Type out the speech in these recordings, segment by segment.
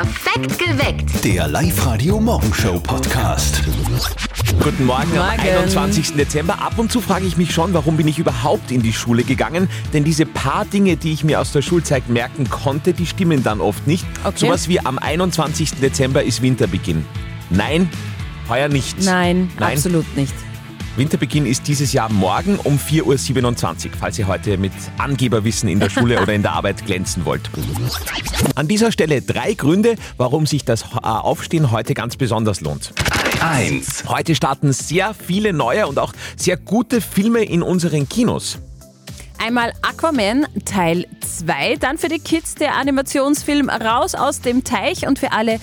Perfekt geweckt. Der Live-Radio-Morgenshow-Podcast. Guten Morgen, am Morgen. 21. Dezember. Ab und zu frage ich mich schon, warum bin ich überhaupt in die Schule gegangen? Denn diese paar Dinge, die ich mir aus der Schulzeit merken konnte, die stimmen dann oft nicht. Okay. Sowas wie am 21. Dezember ist Winterbeginn. Nein, heuer nicht. Nein, Nein. absolut nicht. Winterbeginn ist dieses Jahr morgen um 4.27 Uhr, falls ihr heute mit Angeberwissen in der Schule oder in der Arbeit glänzen wollt. An dieser Stelle drei Gründe, warum sich das äh, Aufstehen heute ganz besonders lohnt. 1. Heute starten sehr viele neue und auch sehr gute Filme in unseren Kinos. Einmal Aquaman Teil 2, dann für die Kids der Animationsfilm Raus aus dem Teich und für alle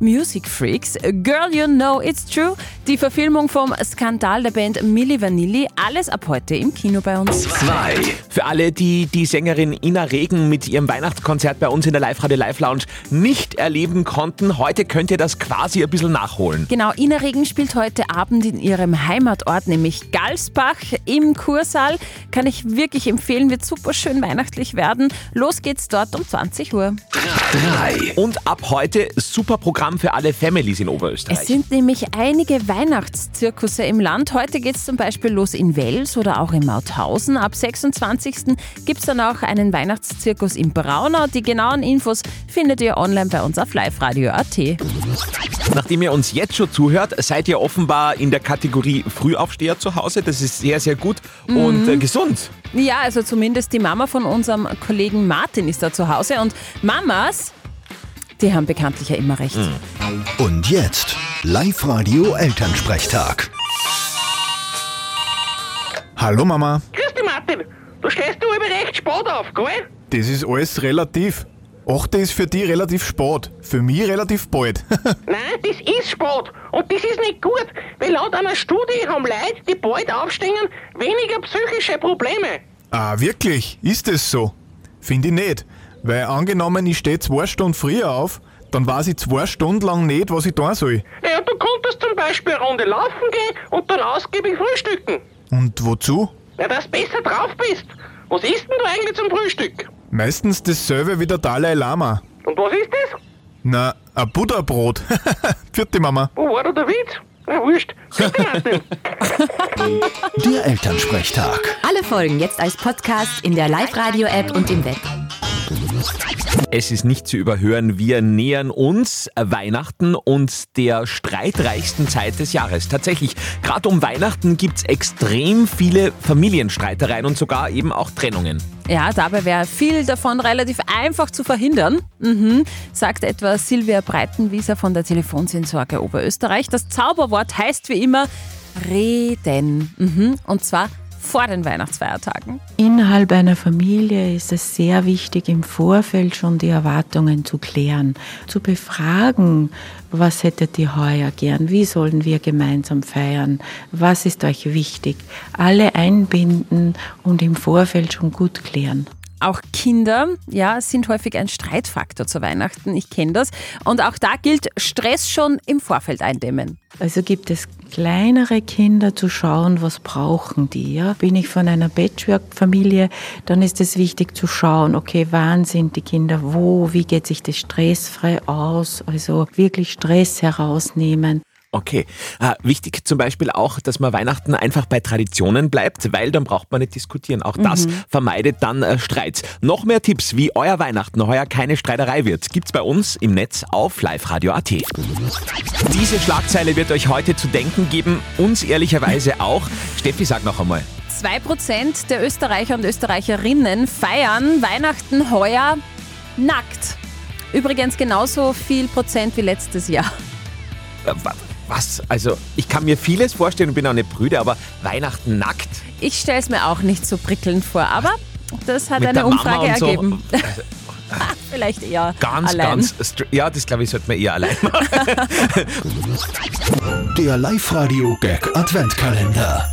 Music Freaks Girl You Know It's True, die Verfilmung vom Skandal der Band Milli Vanilli, alles ab heute im Kino bei uns. 2. Für alle, die die Sängerin Ina Regen mit ihrem Weihnachtskonzert bei uns in der Live-Radio Live Lounge nicht erleben konnten, heute könnt ihr das quasi ein bisschen nachholen. Genau, Ina Regen spielt heute Abend in ihrem Heimatort, nämlich Galsbach im Kursaal. Kann ich wirklich empfehlen, wird super schön weihnachtlich werden. Los geht's dort um 20 Uhr. 3. Und ab heute super Programm für alle Families in Es Oberösterreich. sind nämlich einige Weihnachtszirkusse im Land. Heute geht es zum Beispiel los in Wels oder auch in Mauthausen. Ab 26. gibt es dann auch einen Weihnachtszirkus in Braunau. Die genauen Infos findet ihr online bei uns auf liveradio.at. Nachdem ihr uns jetzt schon zuhört, seid ihr offenbar in der Kategorie Frühaufsteher zu Hause. Das ist sehr, sehr gut und äh, gesund. Ja, also zumindest die Mama von unserem Kollegen Martin ist da zu Hause. Und Mamas, die haben bekanntlich ja immer recht. Und jetzt Live-Radio-Elternsprechtag. Hallo Mama, Grüß dich, Martin. Du stehst du aber recht spät auf, gell? das ist alles relativ. 8 ist für die relativ spät, für mich relativ bald. Nein, das ist spät. Und das ist nicht gut, weil laut einer Studie haben Leute, die bald aufstehen, weniger psychische Probleme. ah, wirklich? Ist es so? Finde ich nicht. Weil angenommen, ich stehe zwei Stunden früher auf, dann weiß ich zwei Stunden lang nicht, was ich tun soll. Ja, du konntest zum Beispiel eine Runde laufen gehen und dann ausgiebig frühstücken. Und wozu? Ja, dass du besser drauf bist. Was isst denn du eigentlich zum Frühstück? Meistens dasselbe wie der Dalai Lama. Und was ist das? Na, ein Buddha-Brot. Vierte Mama. Wo war da der Witz? Na, wurscht. Der Elternsprechtag. Alle Folgen jetzt als Podcast in der Live-Radio-App und im Web. Es ist nicht zu überhören, wir nähern uns Weihnachten und der streitreichsten Zeit des Jahres. Tatsächlich, gerade um Weihnachten gibt's extrem viele Familienstreitereien und sogar eben auch Trennungen. Ja, dabei wäre viel davon relativ einfach zu verhindern, mhm, sagt etwa Silvia Breitenwieser von der Telefonseelsorge Oberösterreich. Das Zauberwort heißt wie immer reden. Mhm, und zwar vor den Weihnachtsfeiertagen. Innerhalb einer Familie ist es sehr wichtig, im Vorfeld schon die Erwartungen zu klären, zu befragen, was hättet ihr heuer gern, wie sollen wir gemeinsam feiern, was ist euch wichtig, alle einbinden und im Vorfeld schon gut klären. Auch Kinder, ja, sind häufig ein Streitfaktor zu Weihnachten. Ich kenne das. Und auch da gilt Stress schon im Vorfeld eindämmen. Also gibt es kleinere Kinder zu schauen, was brauchen die. Ja? Bin ich von einer Patchwork-Familie, dann ist es wichtig zu schauen, okay, wann sind die Kinder wo, wie geht sich das stressfrei aus, also wirklich Stress herausnehmen. Okay. Ah, wichtig zum Beispiel auch, dass man Weihnachten einfach bei Traditionen bleibt, weil dann braucht man nicht diskutieren. Auch das vermeidet dann äh, Streits. Noch mehr Tipps, wie euer Weihnachten heuer keine Streiterei wird, gibt's bei uns im Netz auf liveradio.at. Diese Schlagzeile wird euch heute zu denken geben, uns ehrlicherweise auch. Steffi, sag noch einmal. 2% der Österreicher und Österreicherinnen feiern Weihnachten heuer nackt. Übrigens genauso viel Prozent wie letztes Jahr. Wa- Was? Also, ich kann mir vieles vorstellen und bin auch nicht brüde, aber Weihnachten nackt? Ich stelle es mir auch nicht so prickelnd vor, aber das hat Mit eine Umfrage und so. ergeben. Vielleicht eher Ganz, allein. ganz. Ja, das glaube ich, sollte man eher allein machen. Der Live-Radio-Gag-Adventkalender.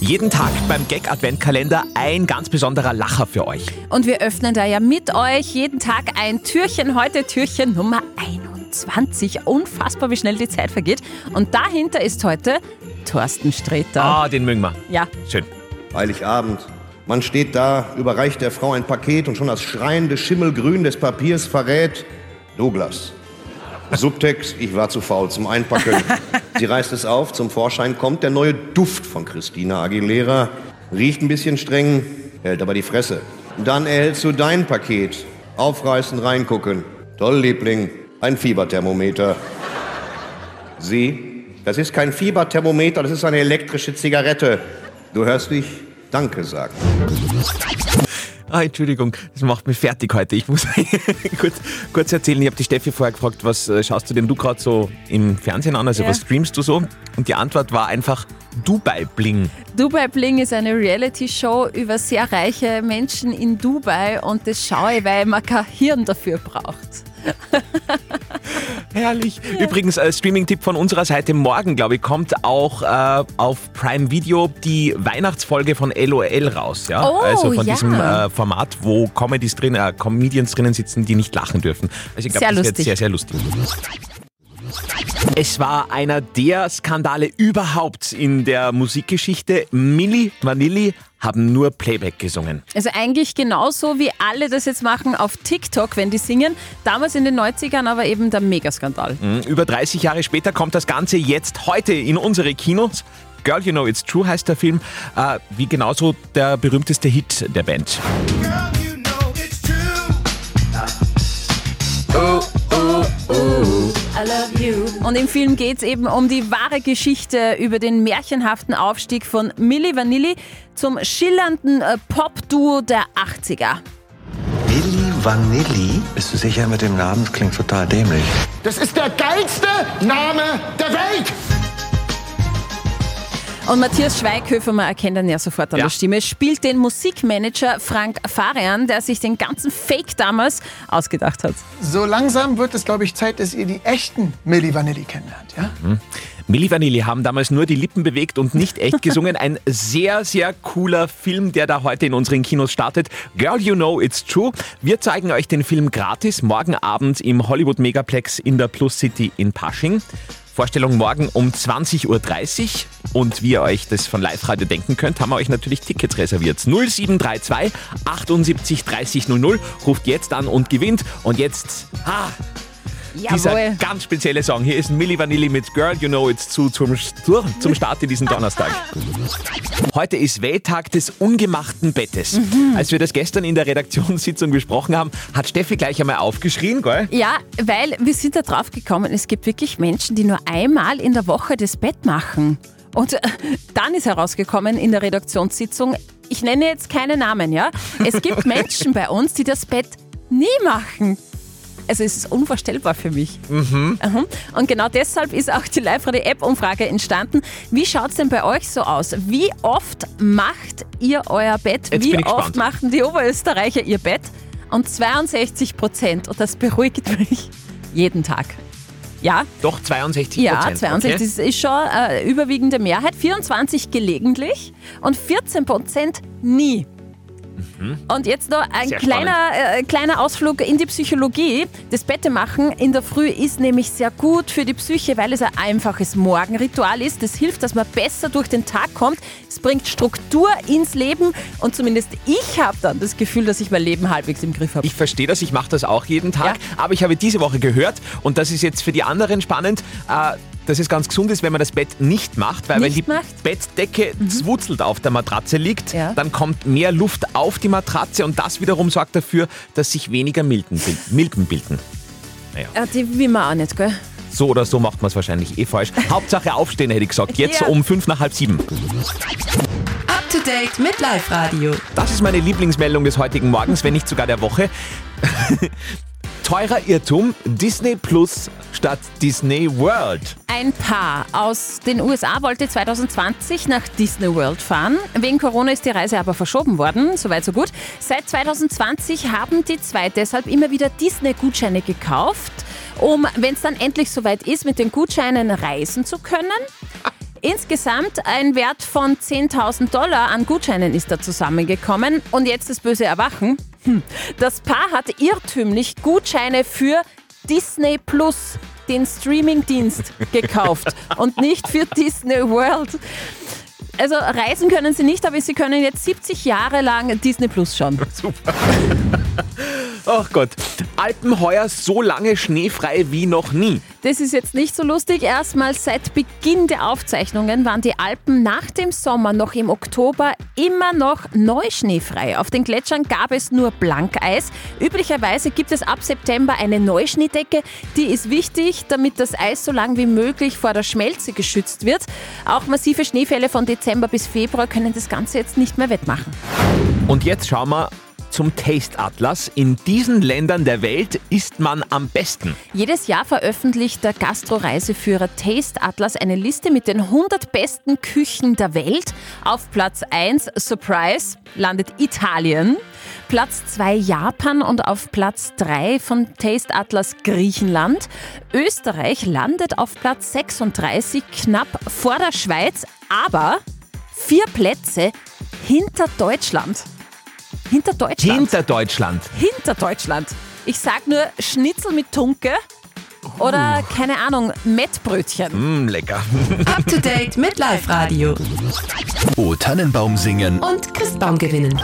Jeden Tag beim Gag Adventkalender ein ganz besonderer Lacher für euch. Und wir öffnen da ja mit euch jeden Tag ein Türchen. Heute Türchen Nummer 21. Unfassbar, wie schnell die Zeit vergeht. Und dahinter ist heute Thorsten Sträter. Ah, den mögen wir. Ja, Schön. Heiligabend. Man steht da, überreicht der Frau ein Paket und schon das schreiende Schimmelgrün des Papiers verrät Douglas. Subtext, ich war zu faul zum Einpacken. Sie reißt es auf, zum Vorschein kommt der neue Duft von Christina Aguilera. Riecht ein bisschen streng, hält aber die Fresse. Dann erhältst du dein Paket. Aufreißen, reingucken. Toll, Liebling, ein Fieberthermometer. Sie, das ist kein Fieberthermometer, das ist eine elektrische Zigarette. Du hörst dich Danke sagen. Ah, Entschuldigung, das macht mich fertig heute. Ich muss kurz, kurz erzählen, ich habe die Steffi vorher gefragt, was äh, schaust du denn du gerade so im Fernsehen an? Also Ja. was streamst du so? Und die Antwort war einfach Dubai Bling. Dubai Bling ist eine Reality-Show über sehr reiche Menschen in Dubai und das schaue ich, weil man kein Hirn dafür braucht. Herrlich. Übrigens, äh, Streaming-Tipp von unserer Seite morgen, glaube ich, kommt auch äh, auf Prime Video die Weihnachtsfolge von LOL raus. Ja? Oh, also von ja. diesem äh, Format, wo Comedies drin, äh, Comedians drinnen sitzen, die nicht lachen dürfen. Also ich glaube, Sehr das wird lustig. sehr, sehr lustig. Es war einer der Skandale überhaupt in der Musikgeschichte. Milli Vanilli haben nur Playback gesungen. Also eigentlich genauso wie alle das jetzt machen auf TikTok, wenn die singen. Damals in den 90ern aber eben der Megaskandal. Mhm. Über 30 Jahre später kommt das Ganze jetzt heute in unsere Kinos. Girl, You Know It's True heißt der Film, äh, wie genauso der berühmteste Hit der Band. I Und im Film geht es eben um die wahre Geschichte über den märchenhaften Aufstieg von Milli Vanilli zum schillernden äh, Pop-Duo der 80er. Milli Vanilli? Bist du sicher mit dem Namen? Das klingt total dämlich. Das ist der geilste Name der Welt! Und Matthias Schweighöfer, man erkennt ihn ja sofort an Ja. der Stimme, spielt den Musikmanager Frank Farian, der sich den ganzen Fake damals ausgedacht hat. So langsam wird es, glaube ich, Zeit, dass ihr die echten Milli Vanilli kennenlernt, ja? Milli Vanilli haben damals nur die Lippen bewegt und nicht echt gesungen. Ein sehr, sehr cooler Film, der da heute in unseren Kinos startet. Girl, You Know It's True. Wir zeigen euch den Film gratis morgen Abend im Hollywood Megaplex in der Plus City in Pasching. Vorstellung morgen um 20.30 Uhr. Und wie ihr euch das von Live-Radio denken könnt, haben wir euch natürlich Tickets reserviert. 0732 78 30 00. Ruft jetzt an und gewinnt. Und jetzt, ah, dieser Jawohl. ganz spezielle Song. Hier ist Milli Vanilli mit Girl, You Know It's True zum, zum Start in diesen Donnerstag. Heute ist Welttag des ungemachten Bettes. Als wir das gestern in der Redaktionssitzung besprochen haben, hat Steffi gleich einmal aufgeschrien, gell? Ja, weil wir sind da drauf gekommen, es gibt wirklich Menschen, die nur einmal in der Woche das Bett machen. Und äh, dann ist herausgekommen in der Redaktionssitzung, ich nenne jetzt keine Namen, ja. Es gibt Menschen bei uns, die das Bett nie machen. Also es ist unvorstellbar für mich. Mhm. Und genau deshalb ist auch die Live-Radio-App-Umfrage entstanden. Wie schaut es denn bei euch so aus? Wie oft macht ihr euer Bett? Jetzt Wie oft gespannt. machen die Oberösterreicher ihr Bett? Und 62 Prozent, und das beruhigt mich, jeden Tag. Ja, Doch 62% ja, Prozent. 62 Okay. das ist schon äh, überwiegende Mehrheit. 24 gelegentlich und 14 Prozent nie. Und jetzt noch ein. Sehr kleiner, äh, kleiner Ausflug in die Psychologie. Das Bettemachen in der Früh ist nämlich sehr gut für die Psyche, weil es ein einfaches Morgenritual ist. Das hilft, dass man besser durch den Tag kommt. Es bringt Struktur ins Leben und zumindest ich habe dann das Gefühl, dass ich mein Leben halbwegs im Griff habe. Ich verstehe das, ich mache das auch jeden Tag, Ja. aber ich habe diese Woche gehört, und das ist jetzt für die anderen spannend, äh, dass es ganz gesund ist, wenn man das Bett nicht macht, weil Nicht wenn die macht? Mhm. Bettdecke zwutzelt auf der Matratze liegt, Ja. dann kommt mehr Luft auf die Matratze und das wiederum sorgt dafür, dass sich weniger Milben, bil- Milben bilden. Ja, die will man auch nicht, gell? So oder so macht man es wahrscheinlich eh falsch. Hauptsache aufstehen, hätte ich gesagt. Jetzt Ja. um fünf nach halb sieben. Up to date mit Live Radio. Das ist meine Lieblingsmeldung des heutigen Morgens, wenn nicht sogar der Woche. Teurer Irrtum, Disney Plus statt Disney World. Ein Paar aus den USA wollte 2020 nach Disney World fahren. Wegen Corona ist die Reise aber verschoben worden. Soweit, so gut. Seit 2020 haben die zwei deshalb immer wieder Disney-Gutscheine gekauft, um, wenn es dann endlich soweit ist, mit den Gutscheinen reisen zu können. Insgesamt ein Wert von 10.000 Dollar an Gutscheinen ist da zusammengekommen. Und jetzt das böse Erwachen. Hm. Das Paar hat irrtümlich Gutscheine für Disney Plus, den Streamingdienst, gekauft und nicht für Disney World. Also reisen können sie nicht, aber sie können jetzt 70 Jahre lang Disney Plus schauen. Super. Ach Gott. Alpen heuer so lange schneefrei wie noch nie. Das ist jetzt nicht so lustig. Erstmals seit Beginn der Aufzeichnungen waren die Alpen nach dem Sommer noch im Oktober immer noch neuschneefrei. Auf den Gletschern gab es nur Blankeis. Üblicherweise gibt es ab September eine Neuschneedecke. Die ist wichtig, damit das Eis so lang wie möglich vor der Schmelze geschützt wird. Auch massive Schneefälle von Dezember bis Februar können das Ganze jetzt nicht mehr wettmachen. Und jetzt schauen wir zum Taste Atlas. In diesen Ländern der Welt isst man am besten. Jedes Jahr veröffentlicht der Gastro-Reiseführer Taste Atlas eine Liste mit den 100 besten Küchen der Welt. Auf Platz 1, Surprise, landet Italien. Platz 2 Japan und auf Platz 3 von Taste Atlas Griechenland. Österreich landet auf Platz 36, knapp vor der Schweiz, aber vier Plätze hinter Deutschland. Hinter Deutschland. Hinter Deutschland. Hinter Deutschland. Ich sag nur Schnitzel mit Tunke oder, keine Ahnung, Mettbrötchen. Mm, lecker. Up to date mit Live Radio. O Tannenbaum singen. Und Christbaum gewinnen.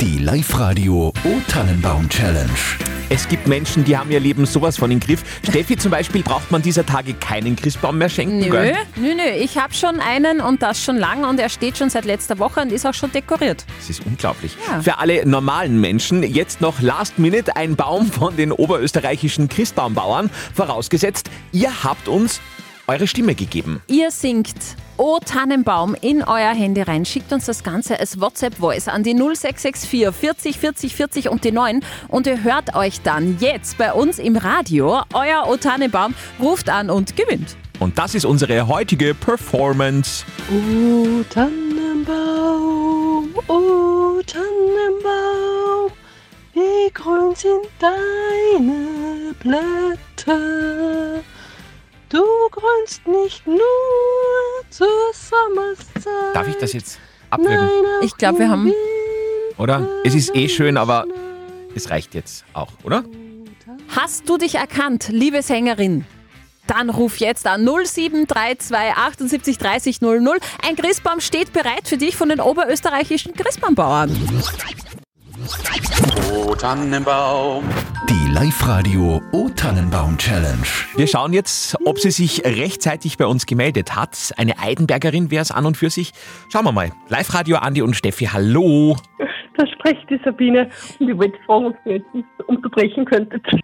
Die Live-Radio O Tannenbaum Challenge. Es gibt Menschen, die haben ihr Leben sowas von im Griff. Steffi zum Beispiel braucht man dieser Tage keinen Christbaum mehr schenken. Nö, gell? nö, nö. Ich habe schon einen und das schon lang und er steht schon seit letzter Woche und ist auch schon dekoriert. Das ist unglaublich. Ja. Für alle normalen Menschen jetzt noch Last Minute ein Baum von den oberösterreichischen Christbaumbauern. Vorausgesetzt, ihr habt uns eure Stimme gegeben. Ihr singt O Tannenbaum in euer Handy rein. Schickt uns das Ganze als WhatsApp-Voice an die 0664 40 40 40 und die 9 und ihr hört euch dann jetzt bei uns im Radio. Euer O Tannenbaum ruft an und gewinnt. Und das ist unsere heutige Performance. O Tannenbaum, o Tannenbaum, wie grün sind deine Blätter. Du grünst nicht nur zur Sommerszeit. Darf ich das jetzt abwürgen? Ich glaube, wir haben. Oder? Es ist eh schön, aber es reicht jetzt auch, oder? Hast du dich erkannt, liebe Sängerin? Dann ruf jetzt an 0732 78 30 00. Ein Christbaum steht bereit für dich von den oberösterreichischen Christbaumbauern. O Tannenbaum. Die Live-Radio O Tannenbaum Challenge. Wir schauen jetzt, ob sie sich rechtzeitig bei uns gemeldet hat. Eine Eidenbergerin wäre es an und für sich. Schauen wir mal. Live-Radio Andi und Steffi, hallo. Da spricht die Sabine und ich wollte fragen, ob ihr jetzt nicht unterbrechen könntet.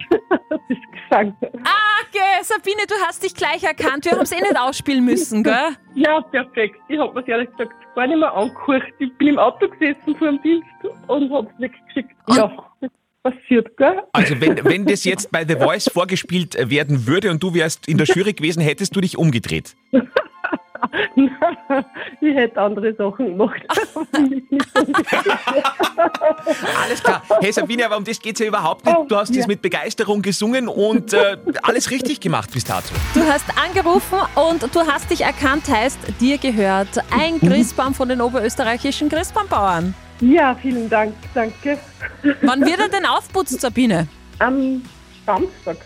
Das ist Gesang. Ah, okay, Sabine, du hast dich gleich erkannt. Wir haben es eh nicht ausspielen müssen, gell? Ja, perfekt. Ich habe mir ehrlich gesagt gar nicht mehr angehört. Ich bin im Auto gesessen vor dem Dienst und habe es weggeschickt. Ja, das passiert, gell? Also wenn, wenn das jetzt bei The Voice vorgespielt werden würde und du wärst in der Jury gewesen, hättest du dich umgedreht. ich hätte andere Sachen gemacht. Alles klar. Hey Sabine, aber um das geht es ja überhaupt nicht. Du hast das mit Begeisterung gesungen und äh, alles richtig gemacht bis dato. Du hast angerufen und du hast dich erkannt, heißt, dir gehört ein Christbaum von den oberösterreichischen Christbaumbauern. Ja, vielen Dank, danke. Wann wird er denn aufputzt, Sabine? Am Samstag.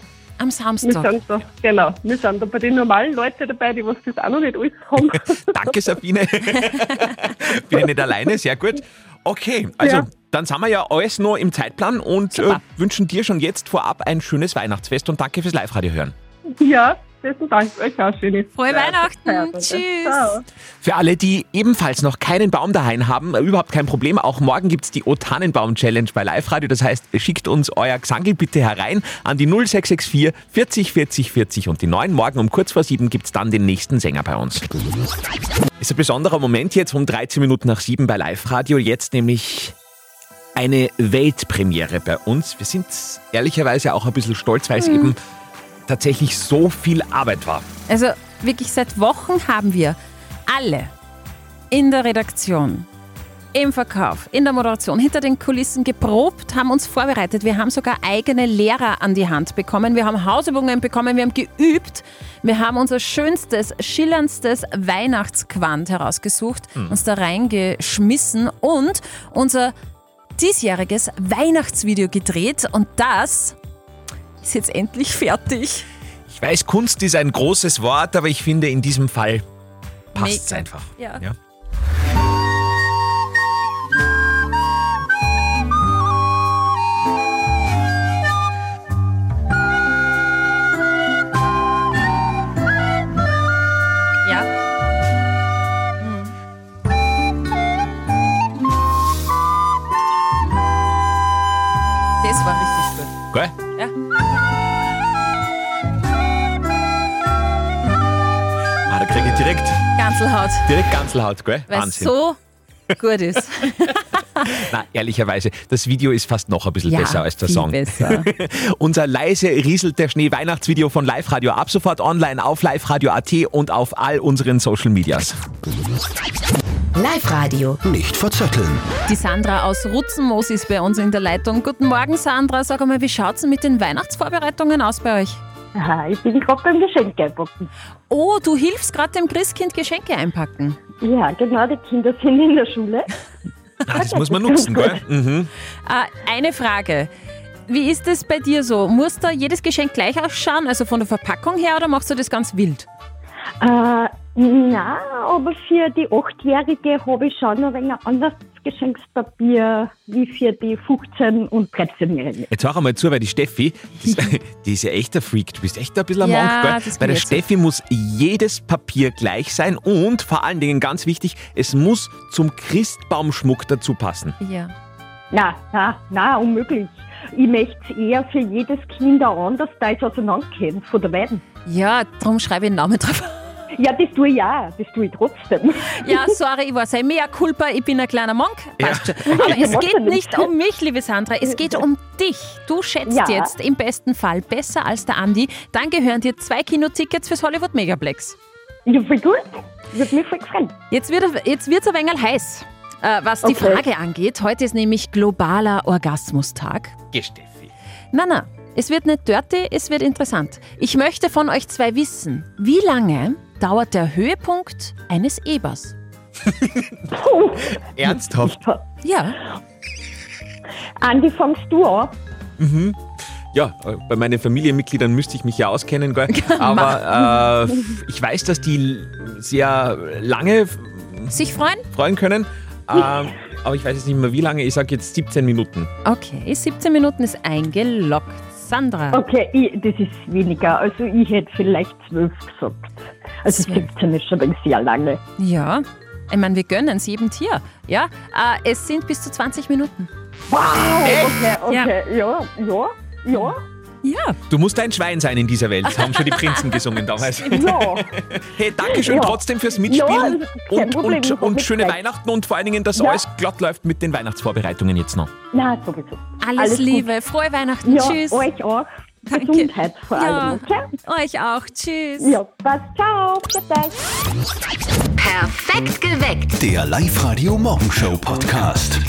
Am Wir Samstag. sind da, genau, wir sind da bei den normalen Leuten dabei, die was das auch noch nicht alles haben. Danke Sabine. Bin ich nicht alleine, sehr gut. Okay, also Ja. dann sind wir ja alles noch im Zeitplan und äh, wünschen dir schon jetzt vorab ein schönes Weihnachtsfest und danke fürs Live-Radio hören. ja, besten Dank euch auch schönes. Frohe Weihnachten. Tschüss. Ciao. Für alle, die ebenfalls noch keinen Baum daheim haben, überhaupt kein Problem. Auch morgen gibt's die O Tannenbaum Challenge bei Live Radio. Das heißt, schickt uns euer Gesangel bitte herein an die 0664 40 40 40 und die 9. Morgen um kurz vor 7 gibt's dann den nächsten Sänger bei uns. Ist ein besonderer Moment jetzt um 13 Minuten nach 7 bei Live Radio. Jetzt nämlich eine Weltpremiere bei uns. Wir sind ehrlicherweise auch ein bisschen stolz, weil es Mhm. eben tatsächlich so viel Arbeit war. Also wirklich seit Wochen haben wir alle in der Redaktion, im Verkauf, in der Moderation, hinter den Kulissen geprobt, haben uns vorbereitet. Wir haben sogar eigene Lehrer an die Hand bekommen. Wir haben Hausübungen bekommen, wir haben geübt. Wir haben unser schönstes, schillerndstes Weihnachtsquant herausgesucht, uns da reingeschmissen und unser diesjähriges Weihnachtsvideo gedreht. Und das ist jetzt endlich fertig. Ich weiß, Kunst ist ein großes Wort, aber ich finde, in diesem Fall passt es einfach. Ja. ja. Hm. Das war richtig gut. Geil. Direkt, Ganzelhaut. direkt Ganzelhaut, gell? Weil es Wahnsinn. so gut ist. Na, ehrlicherweise, das Video ist fast noch ein bisschen Ja, besser als der viel Song. besser. Unser leise rieselt der Schnee Weihnachtsvideo von Live Radio ab sofort online auf liveradio.at und auf all unseren Social Medias. Live-Radio. Nicht verzetteln. Die Sandra aus Rutzenmoos ist bei uns in der Leitung. Guten Morgen, Sandra. Sag einmal, wie schaut es mit den Weihnachtsvorbereitungen aus bei euch? Aha, ich bin gerade beim Geschenk einpacken. Oh, du hilfst gerade dem Christkind Geschenke einpacken. Ja, genau, die Kinder sind in der Schule. Ah, das muss man nutzen, gell? Mhm. Äh, eine Frage. Wie ist es bei dir so? Muss da jedes Geschenk gleich ausschauen, also von der Verpackung her, oder machst du das ganz wild? Äh, na, aber für die Achtjährige habe ich schon ein wenig anderes Geschenkspapier wie für die 15- und 13-Jährige. Jetzt hör einmal zu, weil die Steffi, die, die ist ja echt ein Freak. Du bist echt ein bisschen ein Ja, Monk, gell? Bei der. Steffi muss jedes Papier gleich sein und vor allen Dingen ganz wichtig, es muss zum Christbaumschmuck dazu passen. Ja. Na, na, na, unmöglich. Ich möchte es eher für jedes Kind auch anders Teils auseinanderkennen, von der beiden. Ja, darum schreibe ich den Namen drauf. Ja, das tue ich ja, das tue ich trotzdem. Ja, sorry, ich weiß, mea culpa, ich bin ein kleiner Monk. Passt schon. Aber Ja, es geht ja nicht um mich, liebe Sandra, es geht um dich. Du schätzt Ja. jetzt im besten Fall besser als der Andi. Dann gehören dir zwei Kinotickets fürs Hollywood Megaplex. Ja, voll gut. Wird mich voll gefreut. Jetzt wird jetzt wird's ein wenig heiß, äh, was die Okay. Frage angeht. Heute ist nämlich globaler Orgasmustag. Geh, Steffi. Na, na, es wird nicht dirty, es wird interessant. Ich möchte von euch zwei wissen, wie lange dauert der Höhepunkt eines Ebers? Ernsthaft? Ja. Andi, fangst du an? Mhm. Ja, bei meinen Familienmitgliedern müsste ich mich ja auskennen, gell? aber äh, ich weiß, dass die sehr lange Sich freuen? freuen können. Ähm, aber ich weiß jetzt nicht mehr wie lange. Ich sage jetzt 17 Minuten. Okay, 17 Minuten ist eingeloggt. Sandra. Okay, ich, das ist weniger. Also ich hätte vielleicht zwölf gesagt. Also 17 ist schon ein sehr lange. Ja, ich meine, wir gönnen es jedem Tier. Ja, äh, es sind bis zu 20 Minuten. Wow, okay, okay, ja, ja, ja. Ja. Du musst ein Schwein sein in dieser Welt, haben schon die Prinzen gesungen damals. Ja. Hey, danke schön Ja. trotzdem fürs Mitspielen Ja, und, Problem, und, und schöne gefreut. Weihnachten und vor allen Dingen, dass Ja. alles glatt läuft mit den Weihnachtsvorbereitungen jetzt noch. Na, sowieso. Alles, Alles gut. Liebe, frohe Weihnachten. Ja, Tschüss. euch auch. Gesundheit vor Ja, allem, okay? euch auch. Tschüss. Ja, passt. Ciao. Perfekt geweckt. Der Live-Radio Morgenshow Podcast.